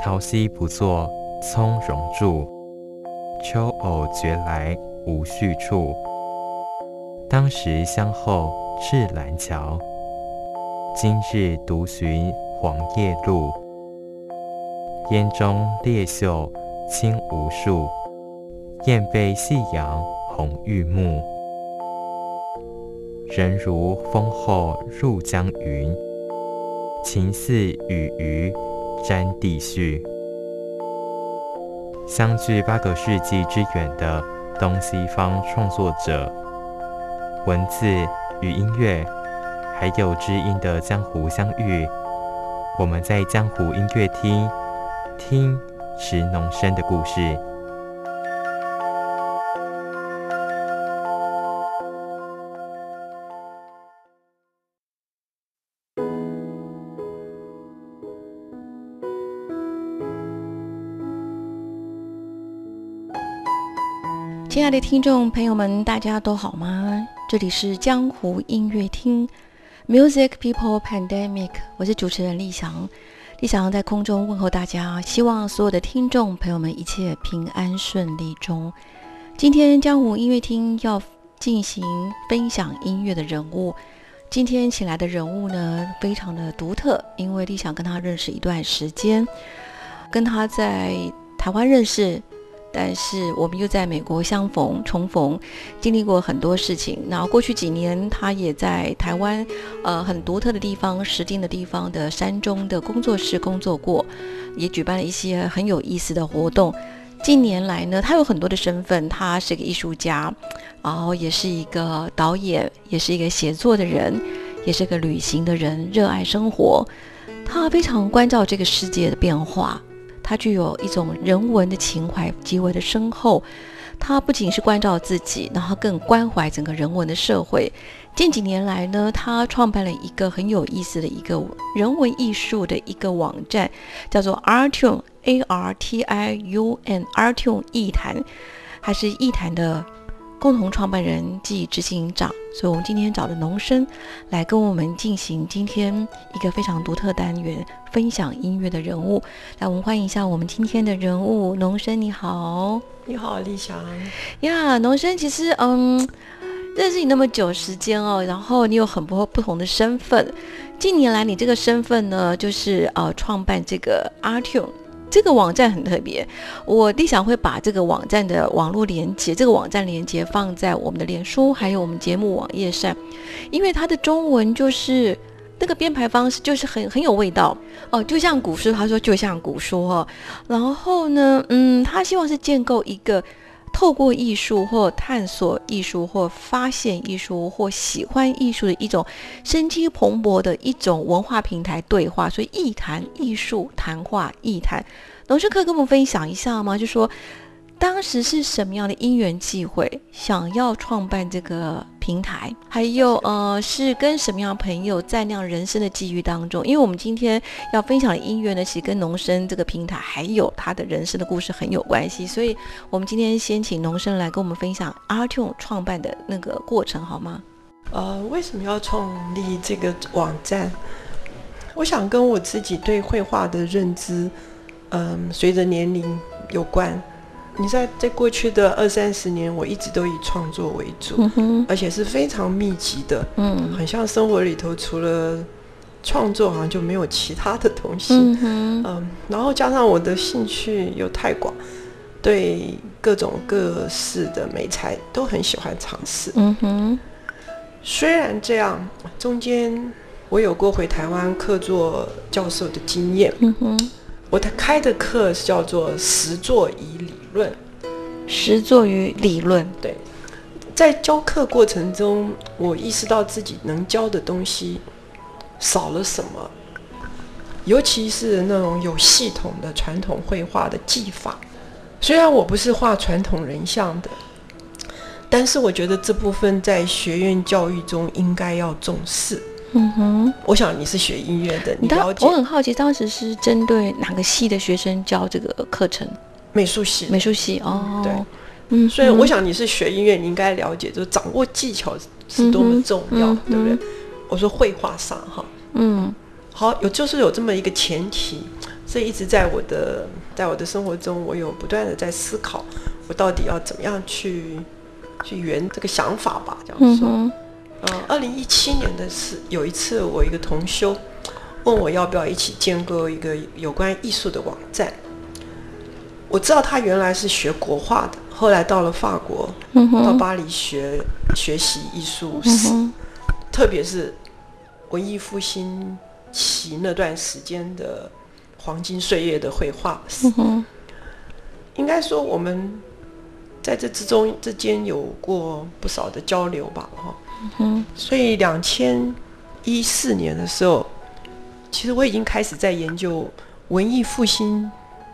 桃溪不作从容住，秋藕绝来无续处。当时相候至兰桥，今日独寻黄叶路。烟中烈秀清无数，雁背夕阳红玉幕。人如风后入江云，情似雨鱼沾地絮。相距八个世纪之远的东西方创作者，文字与音乐，还有知音的江湖相遇。我们在江湖音乐厅听池农生的故事。亲爱的听众朋友们，大家都好吗？这里是江湖音乐厅，Music People Pandemic，我是主持人立翔。立翔在空中问候大家，希望所有的听众朋友们一切平安顺利中。今天江湖音乐厅要进行分享音乐的人物，今天请来的人物呢，非常的独特，因为立翔跟他认识一段时间，跟他在台湾认识。但是我们又在美国相逢重逢，经历过很多事情。然后过去几年，他也在台湾，呃，很独特的地方、石定的地方的山中的工作室工作过，也举办了一些很有意思的活动。近年来呢，他有很多的身份，他是个艺术家，然后也是一个导演，也是一个写作的人，也是个旅行的人，热爱生活。他非常关照这个世界的变化。它具有一种人文的情怀极为的深厚，它不仅是关照自己，然后更关怀整个人文的社会。近几年来呢，他创办了一个很有意思的一个人文艺术的一个网站，叫做 Artun A R T I U N Artun 艺坛，还是艺坛的。共同创办人暨执行长，所以我们今天找的农生来跟我们进行今天一个非常独特单元，分享音乐的人物。来，我们欢迎一下我们今天的人物，农生你好，你好，丽翔呀，农生其实嗯，认识你那么久时间哦，然后你有很多不同的身份，近年来你这个身份呢，就是呃创办这个 Artune。这个网站很特别，我立想会把这个网站的网络连接，这个网站连接放在我们的脸书，还有我们节目网页上，因为它的中文就是那个编排方式就是很很有味道哦，就像古书，他说就像古书哦，然后呢，嗯，他希望是建构一个。透过艺术或探索艺术或发现艺术或喜欢艺术的一种生机蓬勃的一种文化平台对话，所以艺谈艺术谈话艺谈，老师可以跟我们分享一下吗？就说。当时是什么样的因缘际会，想要创办这个平台？还有，呃，是跟什么样的朋友在那样人生的际遇当中？因为我们今天要分享的音乐呢，其实跟农生这个平台还有他的人生的故事很有关系。所以，我们今天先请农生来跟我们分享 Artune 创办的那个过程，好吗？呃，为什么要创立这个网站？我想跟我自己对绘画的认知，嗯，随着年龄有关。你在在过去的二三十年，我一直都以创作为主，而且是非常密集的，嗯，很像生活里头除了创作，好像就没有其他的东西，嗯，然后加上我的兴趣又太广，对各种各式的美材都很喜欢尝试，嗯哼。虽然这样，中间我有过回台湾客座教授的经验，嗯哼。我的开的课是叫做实作与理论，实作与理论。对，在教课过程中，我意识到自己能教的东西少了什么，尤其是那种有系统的传统绘画的技法。虽然我不是画传统人像的，但是我觉得这部分在学院教育中应该要重视。嗯哼，我想你是学音乐的，你当了解？我很好奇，当时是针对哪个系的学生教这个课程？美术系。美术系哦，对，嗯，所以我想你是学音乐，你应该了解，就是掌握技巧是多么重要，嗯对不对？嗯？我说绘画上哈，嗯。好有就是有这么一个前提，所以一直在我的在我的生活中，我有不断的在思考，我到底要怎么样去去圆这个想法吧，这样说。呃，二零一七年的是有一次，我一个同修问我要不要一起建构一个有关艺术的网站。我知道他原来是学国画的，后来到了法国，嗯，到巴黎学学习艺术史，嗯，特别是文艺复兴期那段时间的黄金岁月的绘画史。嗯，应该说我们在这之中之间有过不少的交流吧，哈。嗯所以两千一四年的时候，其实我已经开始在研究文艺复兴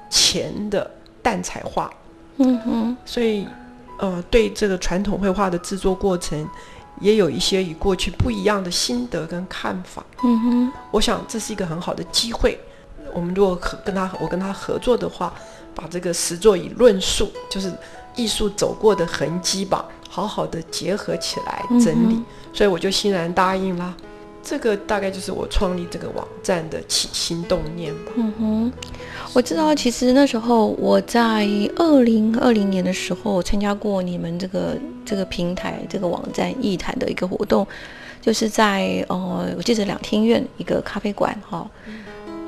前的淡彩画，嗯哼，所以呃，对这个传统绘画的制作过程，也有一些与过去不一样的心得跟看法。嗯哼，我想这是一个很好的机会。我们如果和跟他我跟他合作的话，把这个实作以论述，就是艺术走过的痕迹吧，好好的结合起来整理。嗯所以我就欣然答应啦。这个大概就是我创立这个网站的起心动念吧。嗯哼，我知道，其实那时候我在二零二零年的时候参加过你们这个这个平台这个网站艺坛的一个活动，就是在呃，我记得两厅院一个咖啡馆哈。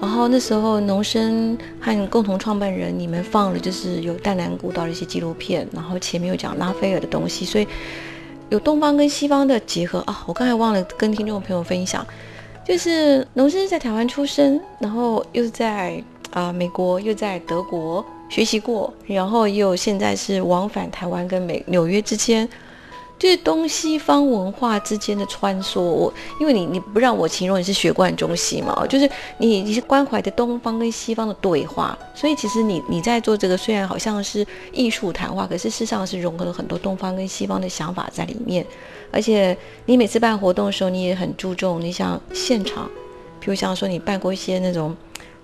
然后那时候农生和共同创办人，你们放了就是有淡蓝古道的一些纪录片，然后前面有讲拉斐尔的东西，所以有东方跟西方的结合啊。我刚才忘了跟听众朋友分享，就是农生在台湾出生，然后又在啊、美国，又在德国学习过，然后又现在是往返台湾跟美纽约之间，就是东西方文化之间的穿梭。我因为你你不让我形容你是学贯中西嘛，就是你你是关怀的东方跟西方的对话，所以其实你你在做这个虽然好像是艺术谈话，可是事实上是融合了很多东方跟西方的想法在里面。而且你每次办活动的时候，你也很注重你像现场，比如像说你办过一些那种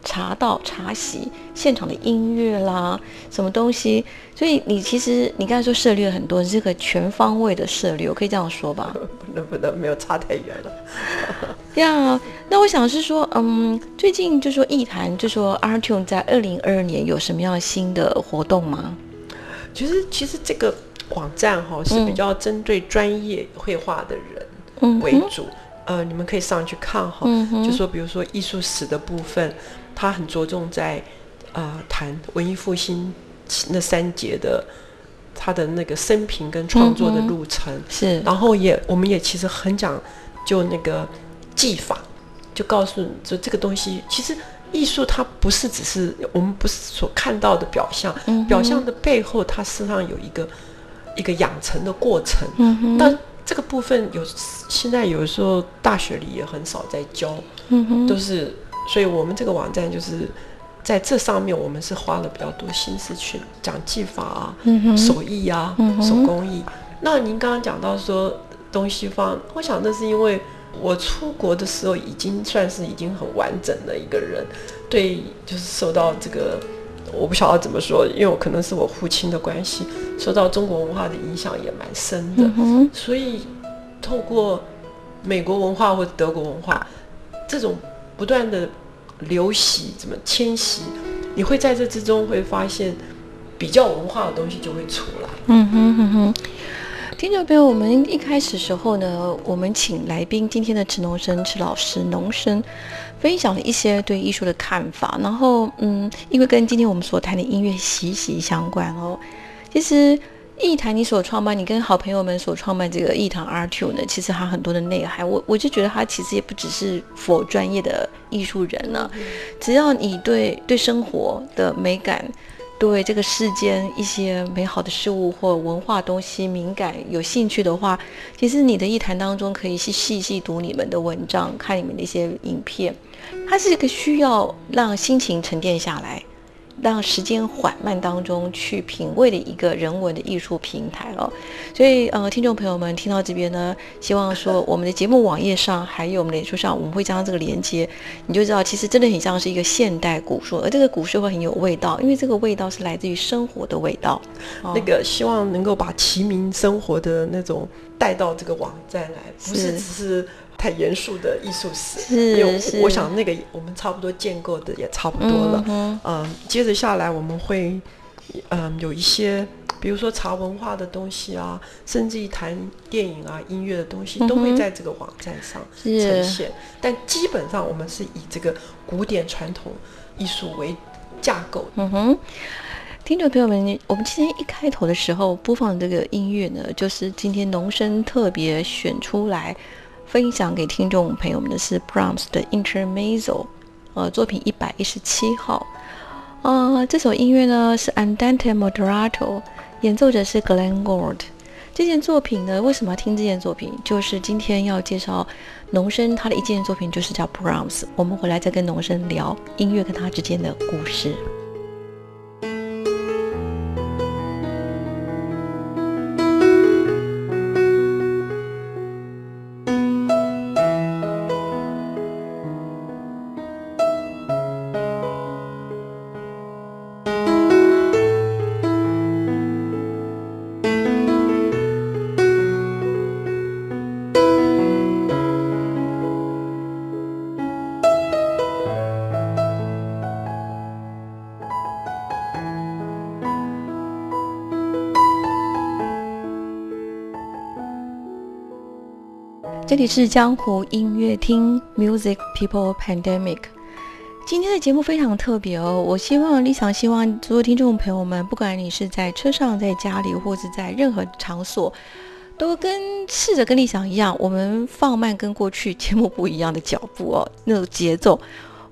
茶道、茶席现场的音乐啦，什么东西，所以你其实你刚才说涉猎了很多，是个全方位的涉猎，我可以这样说吧？不能不能，没有差太远了。呀那我想是说，嗯，最近就说艺坛，就说 Artune 在二零二二年有什么样新的活动吗？其实其实这个网站哈、是比较针对专业绘画的人嗯为主。呃，你们可以上去看哈、嗯就说比如说艺术史的部分，它很着重在呃谈文艺复兴那三节的他的那个生平跟创作的路程。是，然后也我们也其实很讲就那个技法，就告诉你说这个东西其实艺术它不是只是我们不是所看到的表象，嗯表象的背后它实际上有一个一个养成的过程。但这个部分有现在有时候大学里也很少在教，都是所以我们这个网站就是在这上面我们是花了比较多心思去讲技法啊，嗯，手艺啊，嗯手工艺。那您刚刚讲到说东西方，我想那是因为我出国的时候已经算是已经很完整的一个人，对，就是受到这个我不晓得怎么说，因为我可能是我父亲的关系，受到中国文化的影响也蛮深的，嗯，所以透过美国文化或者德国文化这种不断的流习，怎么迁徙，你会在这之中会发现比较文化的东西就会出来。嗯哼哼哼。听众朋友，我们一开始时候呢，我们请来宾今天的池农生、池老师、农生分享了一些对艺术的看法，然后嗯，因为跟今天我们所谈的音乐息息相关哦。其实艺坛你所创办，你跟好朋友们所创办这个艺坛 R Two 呢，其实它很多的内涵，我我就觉得它其实也不只是否专业的艺术人呢、只要你对对生活的美感。对这个世间一些美好的事物或文化东西敏感、有兴趣的话，其实你的一谈当中可以细细细读你们的文章，看你们的一些影片。它是一个需要让心情沉淀下来。让时间缓慢当中去品味的一个人文的艺术平台哦，所以呃，听众朋友们听到这边呢，希望说我们的节目网页上还有我们脸书上，我们会加上这个连接，你就知道其实真的很像是一个现代古书，而这个古书会很有味道，因为这个味道是来自于生活的味道。那个希望能够把齐民生活的那种带到这个网站来，不是只是。太严肃的艺术史，因为我想那个我们差不多建构的也差不多了。嗯，接着下来我们会，嗯，有一些，比如说茶文化的东西啊，甚至于谈电影啊、音乐的东西，都会在这个网站上呈现。但基本上我们是以这个古典传统艺术为架构。嗯哼，听众朋友们，我们今天一开头的时候播放这个音乐呢，就是今天农生特别选出来。分享给听众朋友们的是 Brahms 的 Intermezzo，呃，作品一百一十七号。呃，这首音乐呢是 Andante Moderato，演奏者是 Glenn Gould。这件作品呢，为什么要听这件作品？就是今天要介绍农生他的一件作品，就是叫 Brahms。我们回来再跟农生聊音乐跟他之间的故事。这里是江湖音乐厅 Music People Pandemic。今天的节目非常特别哦，我希望立想希望所有听众朋友们，不管你是在车上、在家里，或者在任何场所，都跟试着跟立想一样，我们放慢跟过去节目不一样的脚步哦，那种节奏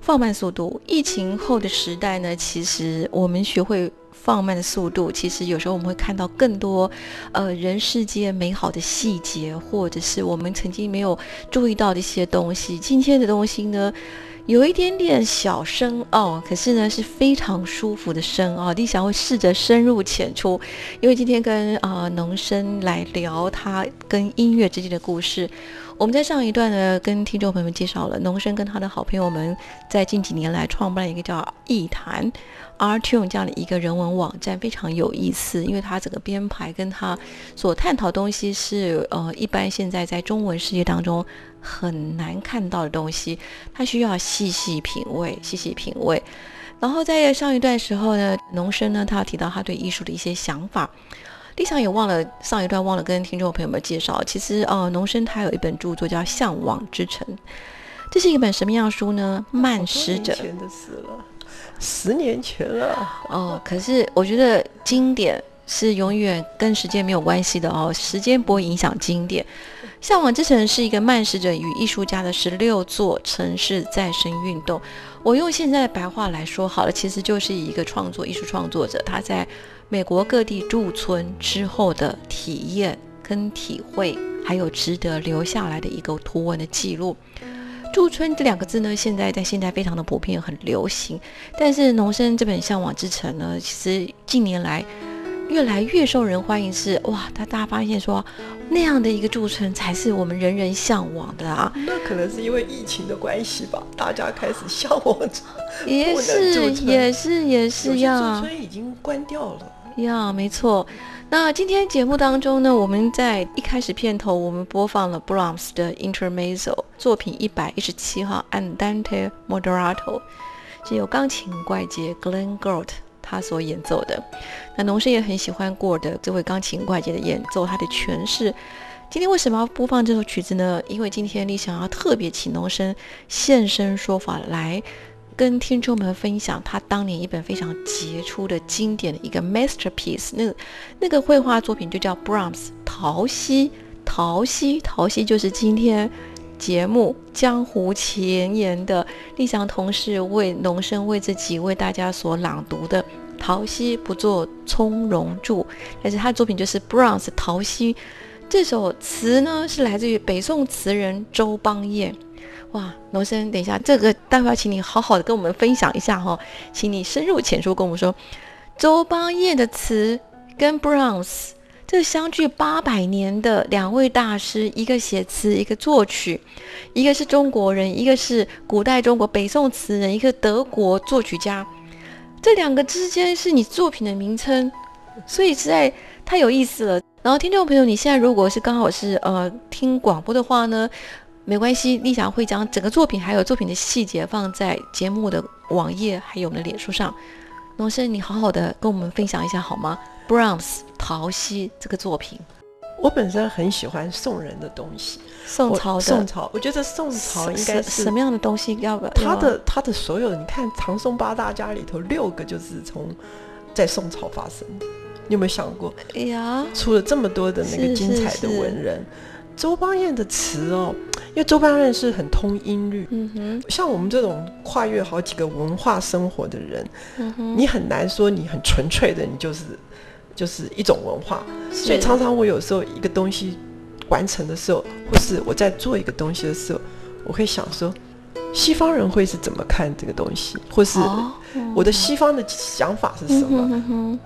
放慢速度。疫情后的时代呢，其实我们学会。放慢的速度，其实有时候我们会看到更多，呃，人世间美好的细节，或者是我们曾经没有注意到的一些东西。今天的东西呢，有一点点小深奥，可是呢是非常舒服的深奥。李想会试着深入浅出，因为今天跟啊农生来聊他跟音乐之间的故事。我们在上一段呢，跟听众朋友们介绍了农生跟他的好朋友们在近几年来创办了一个叫艺坛 Artune 这样的一个人文网站，非常有意思，因为它整个编排跟他所探讨东西是呃一般现在在中文世界当中很难看到的东西，他需要细细品味，细细品味。然后在上一段时候呢，农生呢他提到他对艺术的一些想法。立想也忘了上一段忘了跟听众朋友们介绍，其实呃，农生他有一本著作叫《向往之城》，这是一本什么样的书呢？慢诗者。前的事了，十年前了。哦，可是我觉得经典是永远跟时间没有关系的哦，时间不会影响经典。《向往之城》是一个慢食者与艺术家的十六座城市再生运动。我用现在的白话来说好了，其实就是一个创作艺术创作者他在。美国各地驻村之后的体验跟体会，还有值得留下来的一个图文的记录。驻村这两个字呢，现在在现在非常的普遍，很流行。但是农生这本《向往之城》呢，其实近年来越来越受人欢迎。是哇，他大家发现说，那样的一个驻村才是我们人人向往的啊。那可能是因为疫情的关系吧，大家开始向往着。也是，也是，也是呀。驻村已经关掉了。呀，没错。那今天节目当中呢，我们在一开始片头，我们播放了 Brahms 的 Intermezzo 作品一百一十七号 Andante Moderato，是由钢琴怪杰 Glenn Gould 他所演奏的。那农生也很喜欢 Gould 这位钢琴怪杰的演奏，他的诠释。今天为什么要播放这首曲子呢？因为今天你想要特别请农生现身说法来。跟听众们分享他当年一本非常杰出的经典的一个 masterpiece，那那个绘画作品就叫 Brahms 陶溪，陶溪，陶溪就是今天节目江湖前沿的立翔同事为农生为自己为大家所朗读的陶溪不做从容住，但是他的作品就是 Browns 陶溪。这首词呢是来自于北宋词人周邦彦。哇，罗生，等一下，这个待会要请你好好的跟我们分享一下哈，请你深入浅出跟我们说，周邦彦的词跟 Browns 这相距八百年的两位大师，一个写词，一个作曲，一个是中国人，一个是古代中国北宋词人，一个德国作曲家，这两个之间是你作品的名称，所以实在太有意思了。然后，听众朋友，你现在如果是刚好是呃听广播的话呢，没关系，丽霞会将整个作品还有作品的细节放在节目的网页还有我们的脸书上。龙生，你好好的跟我们分享一下好吗？Browns 陶溪这个作品，我本身很喜欢宋人的东西，宋朝的宋朝，我觉得宋朝应该是什么样的东西？要不他的他的所有，你看唐宋八大家里头六个就是从在宋朝发生的。你有没有想过？哎呀，出了这么多的那个精彩的文人，周邦彦的词哦，因为周邦彦是很通音律，嗯哼，像我们这种跨越好几个文化生活的人，嗯哼，你很难说你很纯粹的，你就是就是一种文化，所以常常我有时候一个东西完成的时候，或是我在做一个东西的时候，我会想说，西方人会是怎么看这个东西，或是我的西方的想法是什么？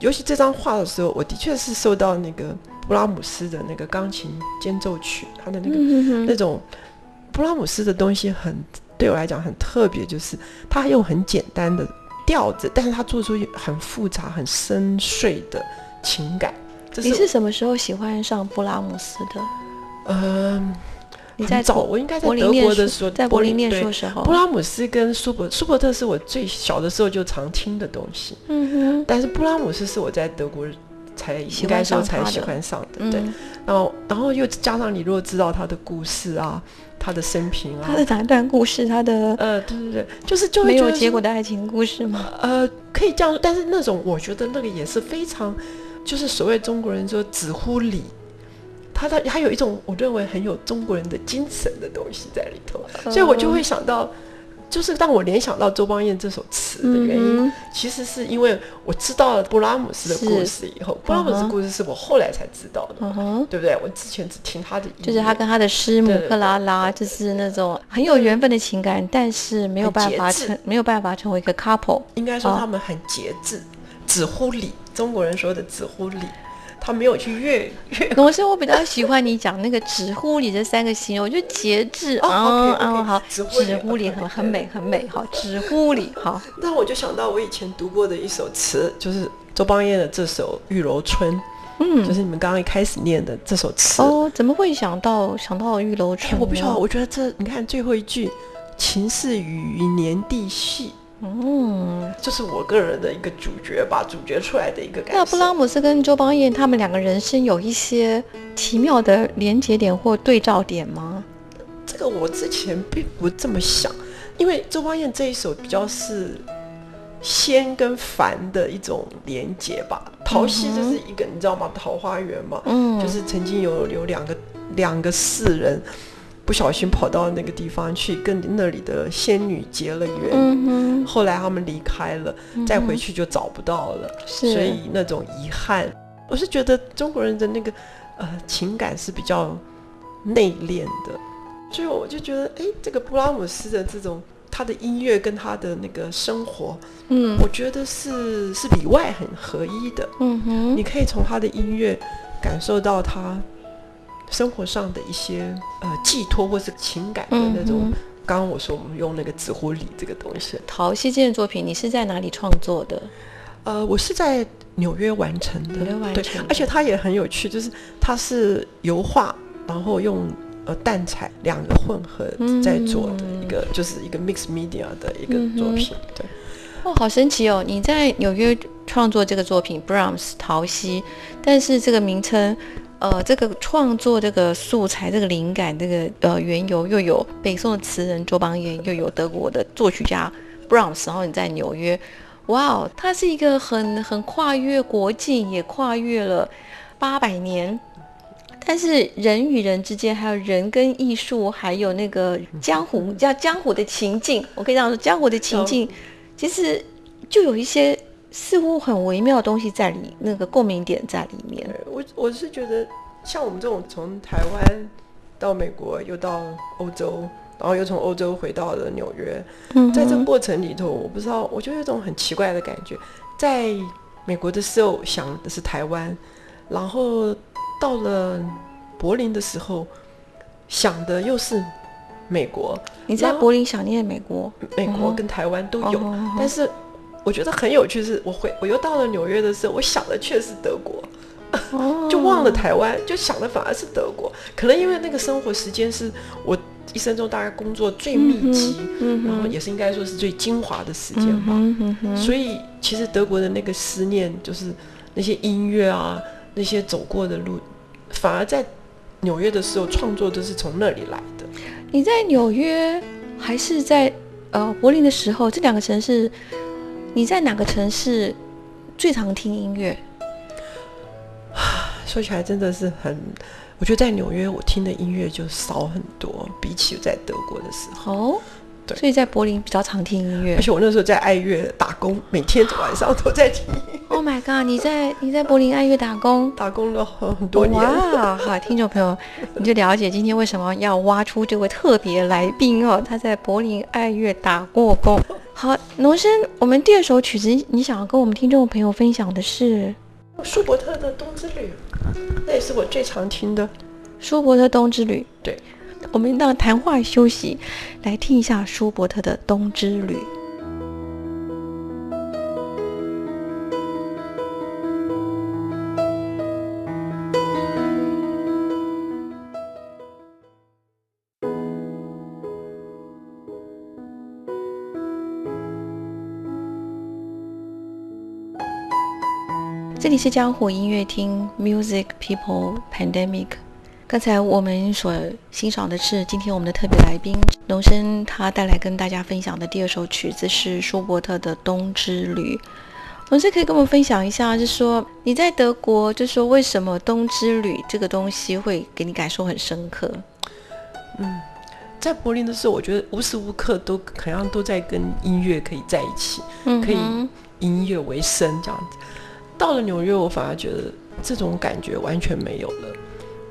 尤其这张画的时候，我的确是受到那个布拉姆斯的那个钢琴间奏曲，他的那个那种布拉姆斯的东西很对我来讲很特别，就是他用很简单的调子，但是他做出很复杂、很深邃的情感。你是什么时候喜欢上布拉姆斯的？嗯。你在早，我应该在德国的时候，在柏林念书时候，布拉姆斯跟舒伯舒伯特是我最小的时候就常听的东西。嗯哼。但是布拉姆斯是我在德国才应该说才喜欢上的，对。然后，然后又加上你如果知道他的故事啊，他的生平啊，他的哪段故事？他的呃，对对对，就是就没有结果的爱情故事吗？呃，可以这样，但是那种我觉得那个也是非常，就是所谓中国人说“只乎理”。他的还有一种我认为很有中国人的精神的东西在里头，所以我就会想到，就是当我联想到周邦彦这首词的原因，其实是因为我知道了布拉姆斯的故事以后，布拉姆斯故事是我后来才知道的，对不对？我之前只听他的，就是他跟他的师母克拉拉，就是那种很有缘分的情感，但是没有办法成，没有办法成为一个 couple。应该说他们很节制，只乎理，中国人说的只乎理。他没有去越越，我是我比较喜欢你讲那个“直呼里”这三个形容，我觉得节制啊啊好，“直呼里”很很美很美，好，“直呼里”好。那我就想到我以前读过的一首词，就是周邦彦的这首《玉楼春》，嗯，就是你们刚刚一开始念的这首词。哦，怎么会想到想到《玉楼春》？我不晓得，我觉得这你看最后一句“情似雨年地细”。嗯，这是我个人的一个主角吧，主角出来的一个感觉。那布拉姆斯跟周邦彦他们两个人生有一些奇妙的连接点或对照点吗？这个我之前并不这么想，因为周邦彦这一首比较是仙跟凡的一种连接吧。桃溪就是一个你知道吗？桃花源嘛，嗯，就是曾经有有两个两个世人。不小心跑到那个地方去，跟那里的仙女结了缘。后来他们离开了，再回去就找不到了，所以那种遗憾。我是觉得中国人的那个呃情感是比较内敛的，所以我就觉得，哎，这个布拉姆斯的这种他的音乐跟他的那个生活，嗯，我觉得是是里外很合一的。嗯哼，你可以从他的音乐感受到他。生活上的一些呃寄托或是情感的那种，刚刚我说我们用那个纸糊里这个东西，陶溪这件作品你是在哪里创作的？呃，我是在纽约完成的，纽约完成，而且它也很有趣，就是它是油画，然后用呃淡彩两个混合在做的一个，就是一个 mix media 的一个作品。对，哦，好神奇哦！你在纽约创作这个作品 Brahms 陶溪，但是这个名称。呃，这个创作这个素材，这个灵感，这个呃缘由，又有北宋的词人周邦彦，又有德国的作曲家 Brahms，然后你在纽约，哇哦，它是一个很很跨越国境，也跨越了八百年，但是人与人之间，还有人跟艺术，还有那个江湖叫江湖的情境，我可以这样说，江湖的情境，其实就有一些似乎很微妙的东西在里，那个共鸣点在里面。我我是觉得，像我们这种从台湾到美国，又到欧洲，然后又从欧洲回到了纽约，嗯在这个过程里头，我不知道，我就有一种很奇怪的感觉，在美国的时候想的是台湾，然后到了柏林的时候想的又是美国，你在柏林想念美国，美国嗯跟台湾都有，哦但是我觉得很有趣是，我回我又到了纽约的时候，我想的却是德国。哦 就忘了台湾，就想的反而是德国。可能因为那个生活时间是我一生中大概工作最密集，然后也是应该说是最精华的时间嗯吧。所以其实德国的那个思念，就是那些音乐啊，那些走过的路，反而在纽约的时候创作都是从那里来的。你在纽约还是在呃柏林的时候，这两个城市，你在哪个城市最常听音乐？说起来真的是很，我觉得在纽约我听的音乐就少很多，比起在德国的时候。哦，对所以在柏林比较常听音乐而。且我那时候在爱乐打工，每天晚上都在听，Oh my god！你在你在柏林爱乐打工？打工了很很多年。哇，好，听众朋友，你就了解今天为什么要挖出这位特别来宾哦。他在柏林爱乐打过工。好，农生，我们第二首曲子，你想要跟我们听众朋友分享的是舒伯特的《冬之旅》，那也是我最常听的。舒伯特《冬之旅》。对，我们让谈话休息，来听一下舒伯特的《冬之旅》。这里是江湖音乐厅 Music People Pandemic。刚才我们所欣赏的是今天我们的特别来宾龙生，他带来跟大家分享的第二首曲子是舒伯特的《冬之旅》。龙生可以跟我们分享一下，就是说你在德国，就是说为什么《冬之旅》这个东西会给你感受很深刻？嗯在柏林的时候，我觉得无时无刻都好像都在跟音乐可以在一起，嗯可以音乐为生这样子。到了纽约，我反而觉得这种感觉完全没有了，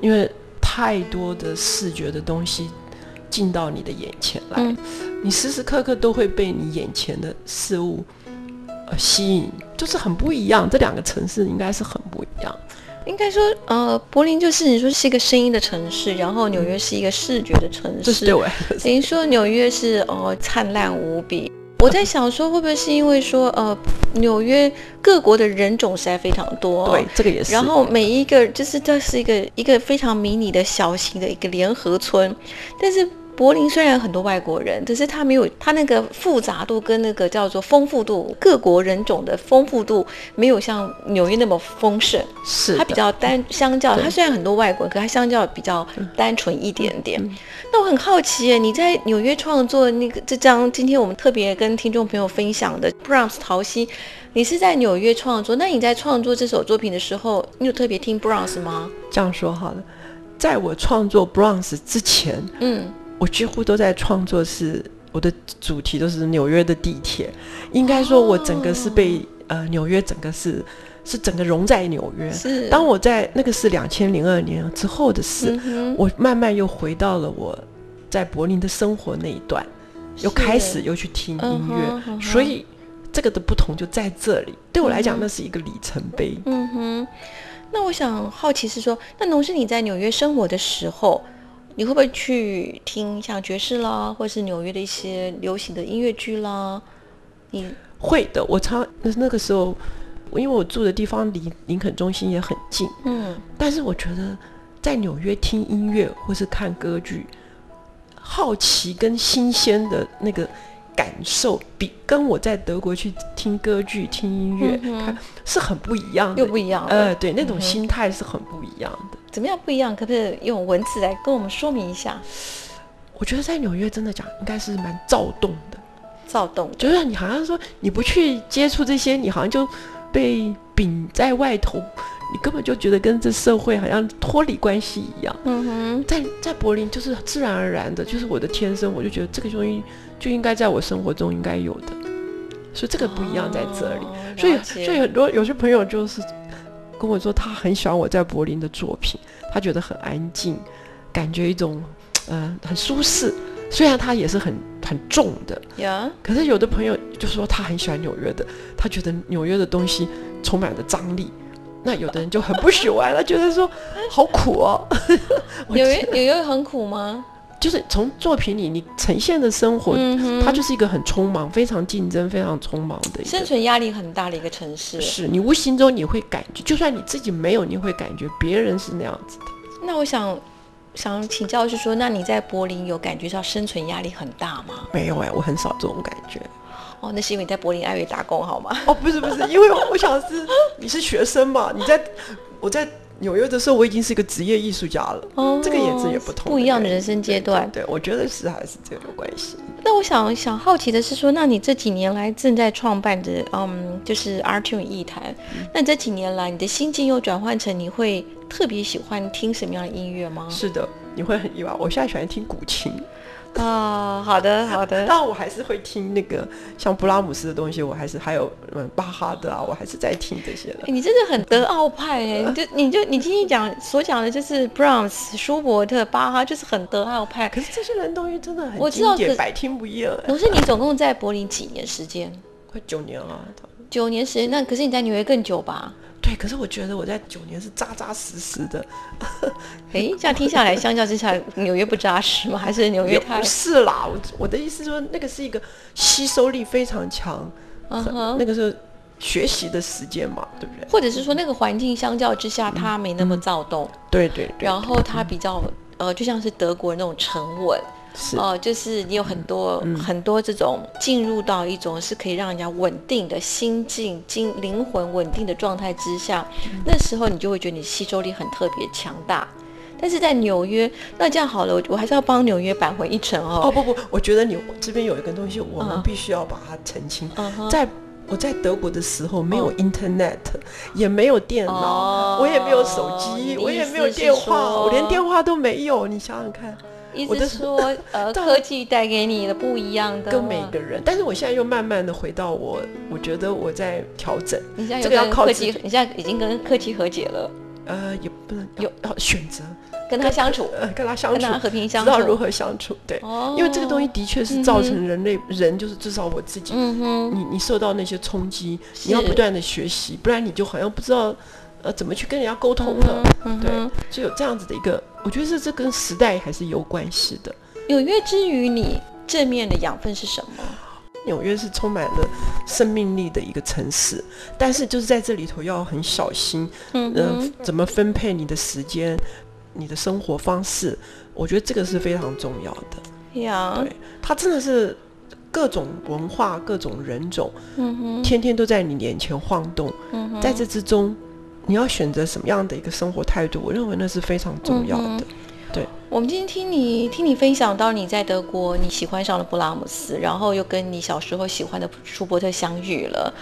因为太多的视觉的东西进到你的眼前来，嗯你时时刻刻都会被你眼前的事物呃吸引，就是很不一样。这两个城市应该是很不一样。应该说，呃，柏林就是你说是一个声音的城市，然后纽约是一个视觉的城市对。我等于说纽约是呃灿烂无比。我在想说，会不会是因为说呃纽约各国的人种实在非常多，对，这个也是。然后每一个就是这是一个一个非常迷你的小型的一个联合村，但是柏林虽然很多外国人，可是它没有它那个复杂度跟那个叫做丰富度，各国人种的丰富度没有像纽约那么丰盛，是的它比较单，相较对它虽然很多外国人，可它相较比较单纯一点点。嗯那我很好奇耶，你在纽约创作那个这张，今天我们特别跟听众朋友分享的 Brahms 陶溪，你是在纽约创作？那你在创作这首作品的时候，你有特别听 Brahms 吗？这样说好了，在我创作 Bronze 之前，嗯，我几乎都在创作是我的主题都是纽约的地铁，应该说我整个是被、呃纽约整个是是整个融在纽约。是。当我在那个是两千零二年之后的事，我慢慢又回到了我在柏林的生活那一段，又开始又去听音嗯乐，所以这个的不同就在这里。对我来讲，嗯那是一个里程碑。嗯哼，那我想好奇是说，那农是你在纽约生活的时候，你会不会去听像爵士啦，或是纽约的一些流行的音乐剧啦？你会的，我常那那个时候，因为我住的地方离林肯中心也很近，嗯但是我觉得在纽约听音乐或是看歌剧，好奇跟新鲜的那个感受，比跟我在德国去听歌剧、听音乐、嗯是很不一样的。又不一样，呃，对，那种心态是很不一样的。怎么样不一样？可不可以用文字来跟我们说明一下？我觉得在纽约真的讲，应该是蛮躁动的。躁动，就是你好像说你不去接触这些，你好像就被摒在外头，你根本就觉得跟这社会好像脱离关系一样。嗯哼，在在柏林就是自然而然的，就是我的天生，我就觉得这个东西就应该在我生活中应该有的。所以这个不一样在这里。哦所以所以很多有些朋友就是跟我说，他很喜欢我在柏林的作品，他觉得很安静，感觉一种呃很舒适。虽然它也是很很重的，呀，可是有的朋友就说他很喜欢纽约的，他觉得纽约的东西充满了张力。那有的人就很不喜欢，他觉得说好苦哦。纽约纽约很苦吗？就是从作品里你呈现的生活，它就是一个很匆忙、非常竞争、非常匆忙的。生存压力很大的一个城市。是你无形中你会感觉，就算你自己没有，你会感觉别人是那样子的。那我想想请教，是说，那你在柏林有感觉到生存压力很大吗？没有哎、我很少这种感觉。哦，那是因为你在柏林爱乐打工好吗？哦，不是不是，因为我想是你是学生嘛，你在我在纽约的时候，我已经是一个职业艺术家了。哦这个也是也不同不一样的人生阶段。对，我觉得是还是这个有关系。那我想想好奇的是说，那你这几年来正在创办的，嗯，就是 Art Tune 艺坛，嗯那你这几年来你的心境又转换成你会特别喜欢听什么样的音乐吗？是的，你会很意外。我现在喜欢听古琴，啊，好的 好的，但我还是会听那个像布拉姆斯的东西，我还是还有嗯巴哈的啊，我还是在听这些的。欸你真的很德奥派哎、你就你就你今天讲所讲的就是 Brahms、舒伯特、巴哈，就是很德奥派。可是这些人东西真的很我知道经典，百听不厌。可是你总共在柏林几年时间？快九年了，九年时间，那可是你在纽约更久吧？对。可是我觉得我在九年是扎扎实实的，诶，这样听下来，相较之下，纽约不扎实吗？还是纽约不？是啦。我我的意思说，那个是一个吸收力非常强，那个是学习的时间嘛，对不对？或者是说那个环境相较之下，它没那么躁动，对对对，然后它比较呃，就像是德国那种沉稳，是哦、就是你有很多、很多这种进入到一种是可以让人家稳定的心境、精灵魂稳定的状态之下，那时候你就会觉得你吸收力很特别强大。但是在纽约，那这样好了，我我还是要帮纽约扳回一城哦。哦不不，我觉得你这边有一个东西，我们嗯必须要把它澄清。在我在德国的时候，没有 Internet，、也没有电脑，哦我也没有手机，我也没有电话，我连电话都没有。你想想看，意我的思说，呃，科技带给你的不一样的，跟每个人，但是我现在又慢慢的回到我，我觉得我在调整，你现在有这个要跟科技，你现在已经跟科技和解了，呃，也不能有要选择跟他相处，呃，跟他相处，跟他和平相处。知道如何相处，对，哦因为这个东西的确是造成人类、人，就是至少我自己，嗯哼，你你受到那些冲击，你要不断的学习，不然你就好像不知道呃怎么去跟人家沟通了。对就有这样子的一个，我觉得这这跟时代还是有关系的。纽约之于你正面的养分是什么？纽约是充满了生命力的一个城市，但是就是在这里头要很小心，嗯怎么分配你的时间，你的生活方式，我觉得这个是非常重要的。呀，对，它真的是各种文化、各种人种，嗯，天天都在你眼前晃动，嗯，在这之中，你要选择什么样的一个生活态度，我认为那是非常重要嗯对。我们今天听你听你分享到你在德国你喜欢上了布拉姆斯，然后又跟你小时候喜欢的舒伯特相遇了。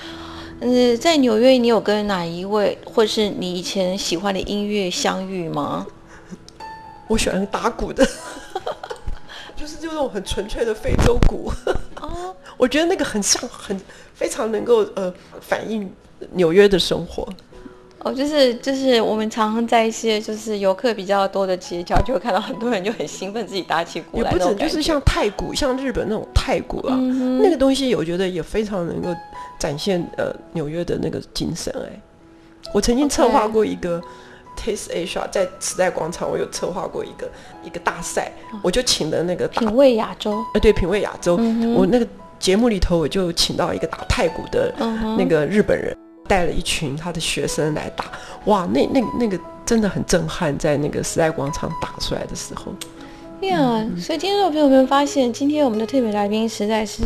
嗯，在纽约你有跟哪一位或是你以前喜欢的音乐相遇吗？我喜欢打鼓的，就是就那种很纯粹的非洲鼓。哦，我觉得那个很像，很非常能够呃反映纽约的生活。哦，就是就是我们常常在一些就是游客比较多的街角，就会看到很多人就很兴奋，自己打起鼓来也不止，就是像太鼓，像日本那种太鼓啊，嗯那个东西，我觉得也非常能够展现呃纽约的那个精神。哎，我曾经策划过一个 Taste Asia，在时代广场，我有策划过一个一个大赛，我就请了那个品味亚洲，呃对品味亚洲，嗯我那个节目里头我就请到一个打太鼓的那个日本人，带了一群他的学生来打，哇，那那那个真的很震撼，在那个时代广场打出来的时候，对啊所以听众朋友们发现，今天我们的特别来宾实在是，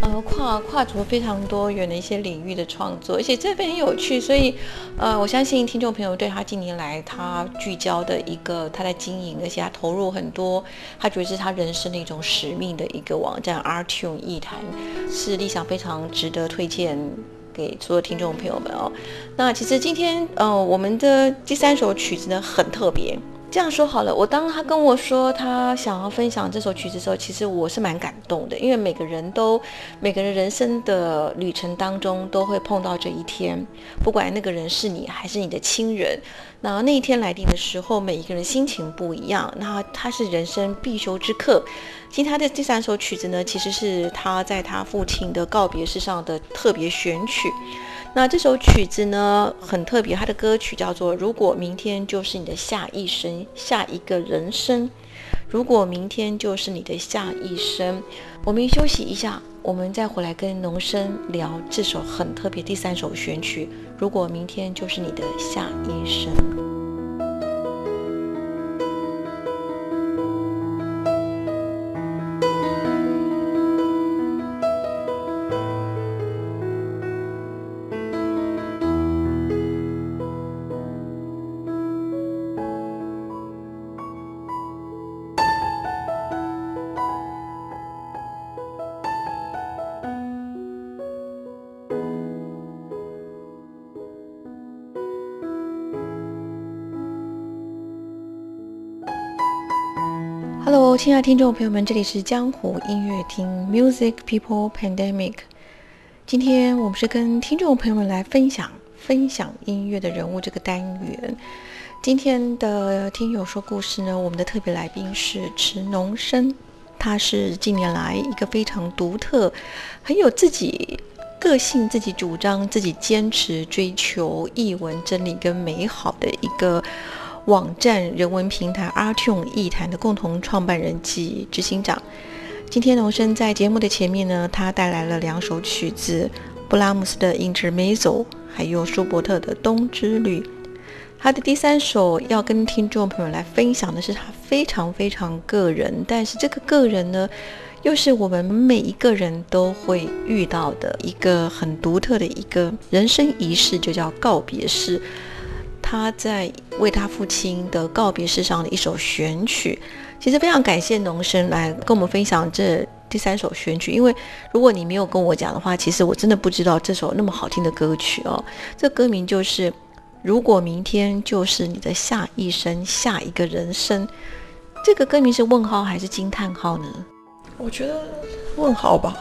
呃，跨跨足非常多元的一些领域的创作，而且这边很有趣，所以，呃，我相信听众朋友对他近年来他聚焦的一个他在经营，而且他投入很多，他觉得是他人生的一种使命的一个网站 Artune 艺坛，是立想非常值得推荐。给所有听众朋友们哦，那其实今天呃我们的第三首曲子呢很特别，这样说好了，我当他跟我说他想要分享这首曲子的时候，其实我是蛮感动的，因为每个人都每个人人生的旅程当中都会碰到这一天，不管那个人是你还是你的亲人，那那一天来临的时候，每一个人心情不一样，那他是人生必修之课。其实他的第三首曲子呢，其实是他在他父亲的告别式上的特别选曲。那这首曲子呢很特别，它的歌曲叫做《如果明天就是你的下一生，下一个人生》。如果明天就是你的下一生，我们休息一下，我们再回来跟农生聊这首很特别第三首选曲。如果明天就是你的下一生。亲爱的听众朋友们，这里是江湖音乐厅 Music People Pandemic。今天我们是跟听众朋友们来分享分享音乐的人物这个单元。今天的听友说故事呢，我们的特别来宾是池农生，他是近年来一个非常独特、很有自己个性、自己主张、自己坚持追求译文真理跟美好的一个。网站人文平台 Artune 艺坛的共同创办人及执行长。今天农生在节目的前面呢，他带来了两首曲子：布拉姆斯的 Intermezzo，还有舒伯特的冬之旅。他的第三首要跟听众朋友来分享的是他非常非常个人，但是这个个人呢，又是我们每一个人都会遇到的一个很独特的一个人生仪式，就叫告别式。他在为他父亲的告别式上的一首选曲，其实非常感谢农生来跟我们分享这第三首选曲。因为如果你没有跟我讲的话，其实我真的不知道这首那么好听的歌曲哦。这歌名就是“如果明天就是你的下一生，下一个人生”。这个歌名是问号还是惊叹号呢？我觉得问号吧。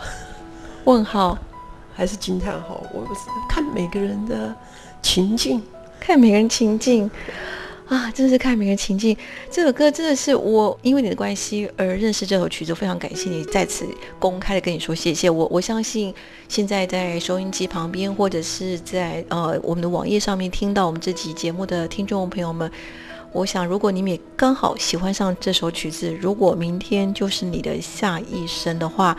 问号还是惊叹号？我不是看每个人的情境。看每个人情境啊，真的是看每个人情境。这首歌真的是我因为你的关系而认识这首曲子，非常感谢你在此公开的跟你说谢谢。我我相信现在在收音机旁边或者是在呃我们的网页上面听到我们这集节目的听众朋友们，我想如果你们也刚好喜欢上这首曲子，如果明天就是你的下一生的话。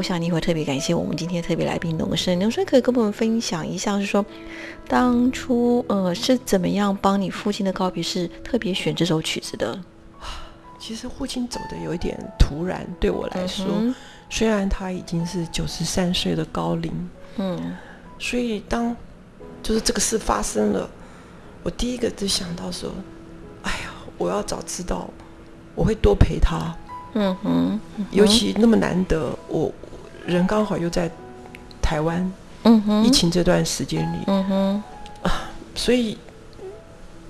我想你会特别感谢我们今天特别来宾农生，农生可以跟我们分享一下，是说当初呃是怎么样帮你父亲的告别是特别选这首曲子的？其实父亲走的有一点突然，对我来说，虽然他已经是九十三岁的高龄，嗯，所以当就是这个事发生了，我第一个就想到说，哎呀，我要早知道，我会多陪他。嗯哼，尤其那么难得，我人刚好又在台湾，嗯哼，疫情这段时间里，嗯哼，啊，所以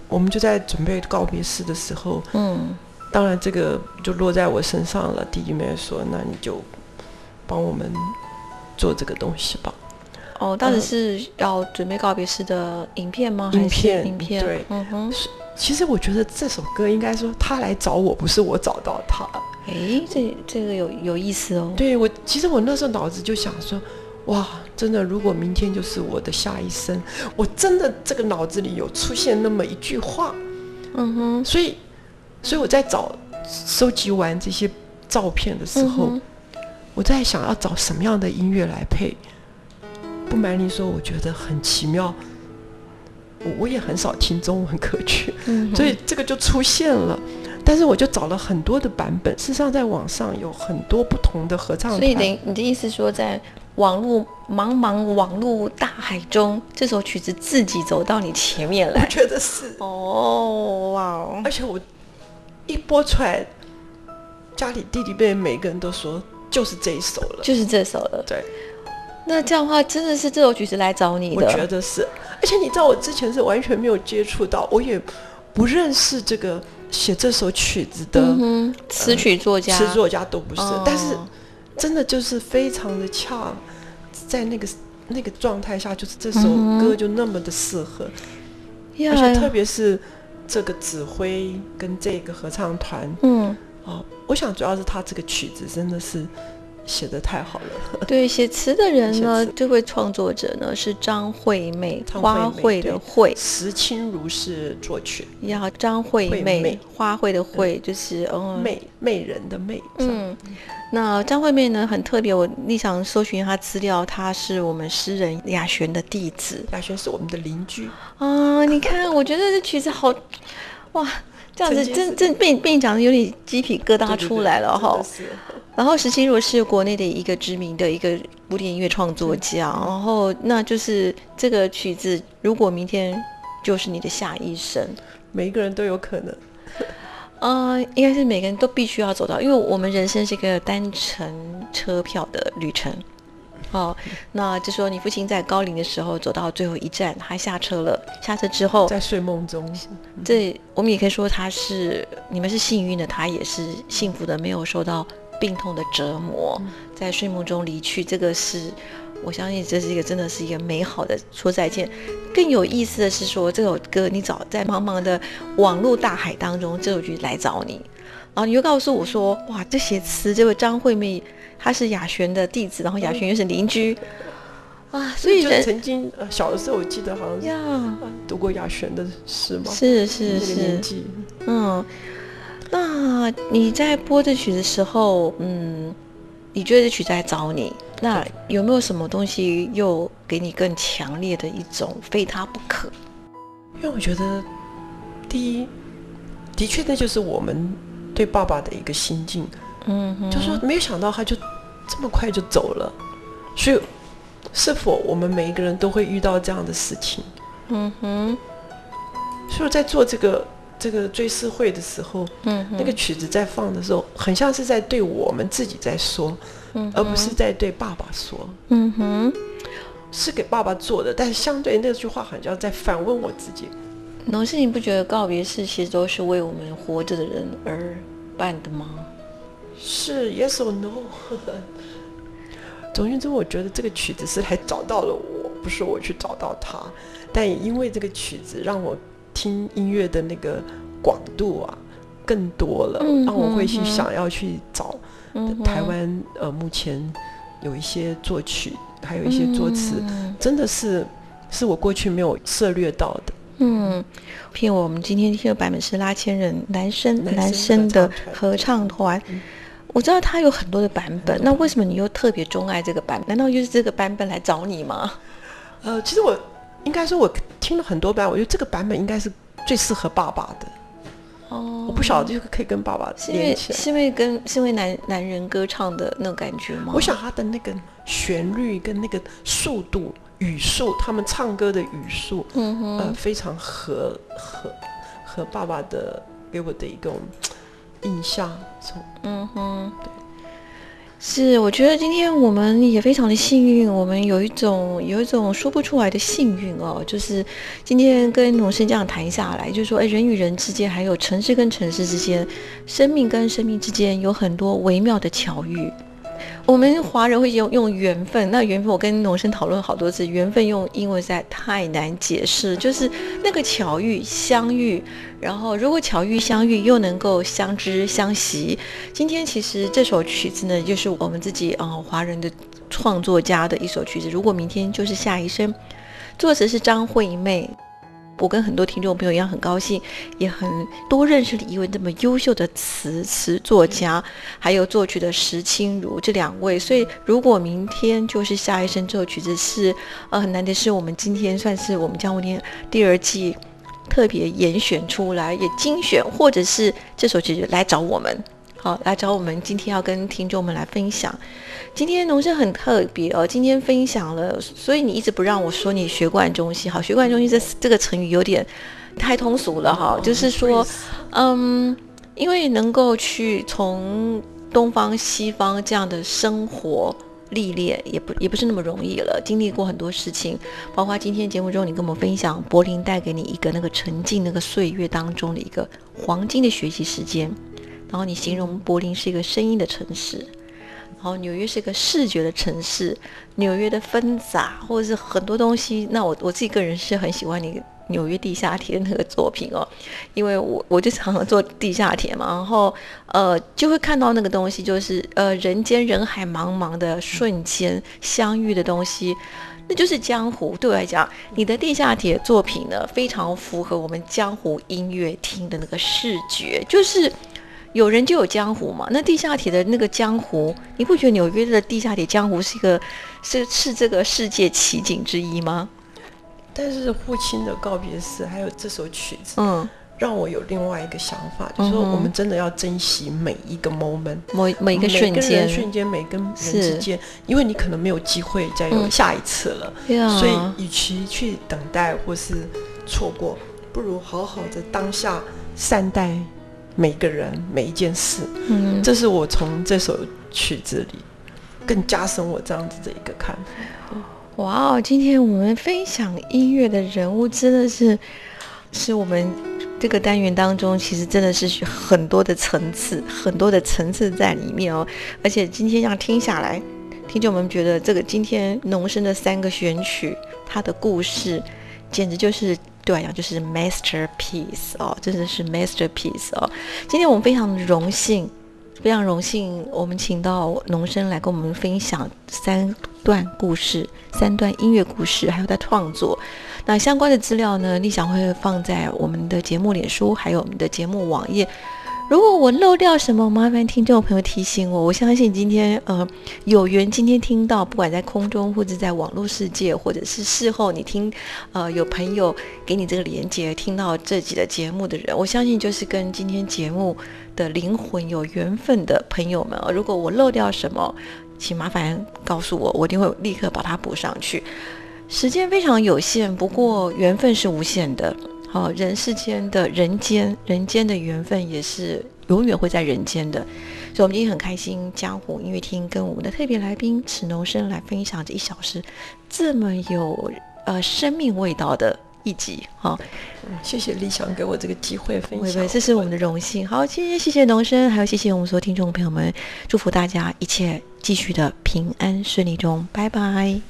我们就在准备告别式的时候，嗯，当然这个就落在我身上了。弟弟妹说：“那你就帮我们做这个东西吧。”哦，当时是要准备告别式的影片吗？影片，影片，对，嗯哼。其实我觉得这首歌应该说他来找我，不是我找到他。哎，这这个有有意思哦。对我，其实我那时候脑子就想说，哇，真的，如果明天就是我的下一生，我真的这个脑子里有出现那么一句话，嗯哼。所以，所以我在找收集完这些照片的时候，我在想要找什么样的音乐来配。不瞒你说，我觉得很奇妙。我我也很少听中文歌曲，所以这个就出现了。但是我就找了很多的版本，事实上在网上有很多不同的合唱。所以，等你的意思说，在网络茫茫网络大海中，这首曲子自己走到你前面来？我觉得是哦，哇！而且我一播出来，家里弟弟妹妹每个人都说就是这一首了，就是这首了。对，那这样的话，真的是这首曲子来找你的？我觉得是。而且你知道，我之前是完全没有接触到，我也不认识这个。写这首曲子的嗯，词曲作家，词作家都不是，哦但是真的就是非常的恰，在那个那个状态下，就是这首歌就那么的适合，呀而且特别是这个指挥跟这个合唱团嗯，哦，我想主要是他这个曲子真的是写的太好了。对，写词的人呢，这位创作者呢是张惠妹，花卉的卉石清如是作曲，呀，张惠妹，花卉的卉就是嗯。媚媚人的媚，嗯，那张惠妹呢很特别，我立想搜寻她资料，她是我们诗人雅璇的弟子。亚璇是我们的邻居，啊。你看，我觉得这曲子好哇，这样子真真被被你讲的有点鸡皮疙瘩出来了哈。然后石清如是国内的一个知名的一个古典音乐创作家，然后那就是这个曲子，如果明天就是你的下一生，每一个人都有可能。呃，应该是每个人都必须要走到，因为我们人生是一个单程车票的旅程。哦，那就说你父亲在高龄的时候走到最后一站，他下车了。下车之后，在睡梦中，这我们也可以说他是你们是幸运的，他也是幸福的，没有受到病痛的折磨，在睡梦中离去。这个是我相信这是一个真的是一个美好的说再见。更有意思的是说，这首歌你早在茫茫的网络大海当中，这首曲来找你，然后你又告诉我说，哇，这些词这位张惠妹，她是雅璇的弟子，然后雅璇又是邻居。啊，所以就曾经呃小的时候，我记得好像是呀，啊读过雅璇的诗嘛，是是是，纪，嗯，那你在播这曲的时候，嗯，你觉得这曲在找你，那有没有什么东西又给你更强烈的一种非他不可？因为我觉得第一，的确那就是我们对爸爸的一个心境，嗯哼，就是说没有想到他就这么快就走了，所以是否我们每一个人都会遇到这样的事情？嗯哼，所以在做这个这个追思会的时候，嗯，那个曲子在放的时候，很像是在对我们自己在说，嗯而不是在对爸爸说。嗯哼，是给爸爸做的，但是相对那句话好像在反问我自己。农师，你不觉得告别式其实都是为我们活着的人而办的吗？是 yes or no？总而言之，我觉得这个曲子是来找到了我，不是我去找到他。但也因为这个曲子，让我听音乐的那个广度啊更多了，嗯让我会去想要去找嗯台湾呃目前有一些作曲，还有一些作词，嗯真的是是我过去没有涉猎到的。嗯，骗我们今天听的版本是拉千人男生男男生生的合唱团合唱团。我知道他有很多的版本，那为什么你又特别钟爱这个版本？难道就是这个版本来找你吗？呃，其实我应该说，我听了很多版，我觉得这个版本应该是最适合爸爸的。哦我不晓得这个可以跟爸爸是因为连起来。是因为跟是因为男男人歌唱的那种感觉吗？我想他的那个旋律跟那个速度、语速，他们唱歌的语速，嗯哼，呃，非常合合和爸爸的给我的一种印象。从嗯哼，是，我觉得今天我们也非常的幸运，我们有一种有一种说不出来的幸运哦，就是今天跟农生这样谈下来，就是说，哎，人与人之间，还有城市跟城市之间，生命跟生命之间，有很多微妙的巧遇。我们华人会用用缘分，那缘分我跟农生讨论好多次，缘分用英文实在太难解释，就是那个巧遇相遇，然后如果巧遇相遇又能够相知相惜，今天其实这首曲子呢，就是我们自己啊、呃华人的创作家的一首曲子。如果明天就是下一生，作词是张惠妹。我跟很多听众朋友一样，很高兴，也很多认识了一位这么优秀的词词作家，还有作曲的石清如这两位。所以，如果明天就是下一生这首曲子是，呃，很难得是我们今天算是我们江湖天第二季特别严选出来，也精选，或者是这首曲子来找我们，好来找我们，今天要跟听众们来分享。今天农生很特别哦，今天分享了，所以你一直不让我说你学贯中西，好，学贯中西这这个成语有点太通俗了哈，就是说，嗯，因为能够去从东方西方这样的生活历练，也不也不是那么容易了。经历过很多事情，包括今天节目中你跟我们分享柏林带给你一个那个沉浸那个岁月当中的一个黄金的学习时间，然后你形容柏林是一个声音的城市，然后纽约是一个视觉的城市，纽约的纷杂或者是很多东西。那我我自己个人是很喜欢你。纽约地下铁那个作品哦，因为我我就常常坐地下铁嘛，然后呃就会看到那个东西，就是呃人间人海茫茫的瞬间相遇的东西，那就是江湖。对我来讲，你的地下铁作品呢，非常符合我们江湖音乐厅的那个视觉，就是有人就有江湖嘛。那地下铁的那个江湖，你不觉得纽约的地下铁江湖是一个是是这个世界奇景之一吗？但是父亲的告别式，还有这首曲子，嗯，让我有另外一个想法，就是说我们真的要珍惜每一个 moment，每每一个瞬间，瞬间，每个人之间，因为你可能没有机会再有下一次了，所以与其去等待或是错过，不如好好的当下善待每个人每一件事。嗯，这是我从这首曲子里更加深我这样子的一个看法。哇哦！今天我们分享音乐的人物真的是，是我们这个单元当中，其实真的是很多的层次，很多的层次在里面哦。而且今天要听下来，听众们觉得这个今天农生的三个选曲，它的故事简直就是对我讲就是 masterpiece 哦，真的是 masterpiece 哦。今天我们非常荣幸。非常荣幸，我们请到农生来跟我们分享三段故事、三段音乐故事，还有他创作。那相关的资料呢，立想会放在我们的节目脸书，还有我们的节目网页。如果我漏掉什么，麻烦听众朋友提醒我。我相信今天呃有缘今天听到，不管在空中或者在网络世界，或者是事后你听呃有朋友给你这个连接，听到这集的节目的人，我相信就是跟今天节目的灵魂有缘分的朋友们。如果我漏掉什么，请麻烦告诉我，我一定会立刻把它补上去。时间非常有限，不过缘分是无限的。好，人世间的人间，人间的缘分也是永远会在人间的，所以我们今天很开心，江湖音乐厅跟我们的特别来宾池农生来分享这一小时这么有呃生命味道的一集。好，谢谢李翔给我这个机会分享，这是我们的荣幸。好，今天谢谢农生，还有谢谢我们所有听众朋友们，祝福大家一切继续的平安顺利中，拜拜。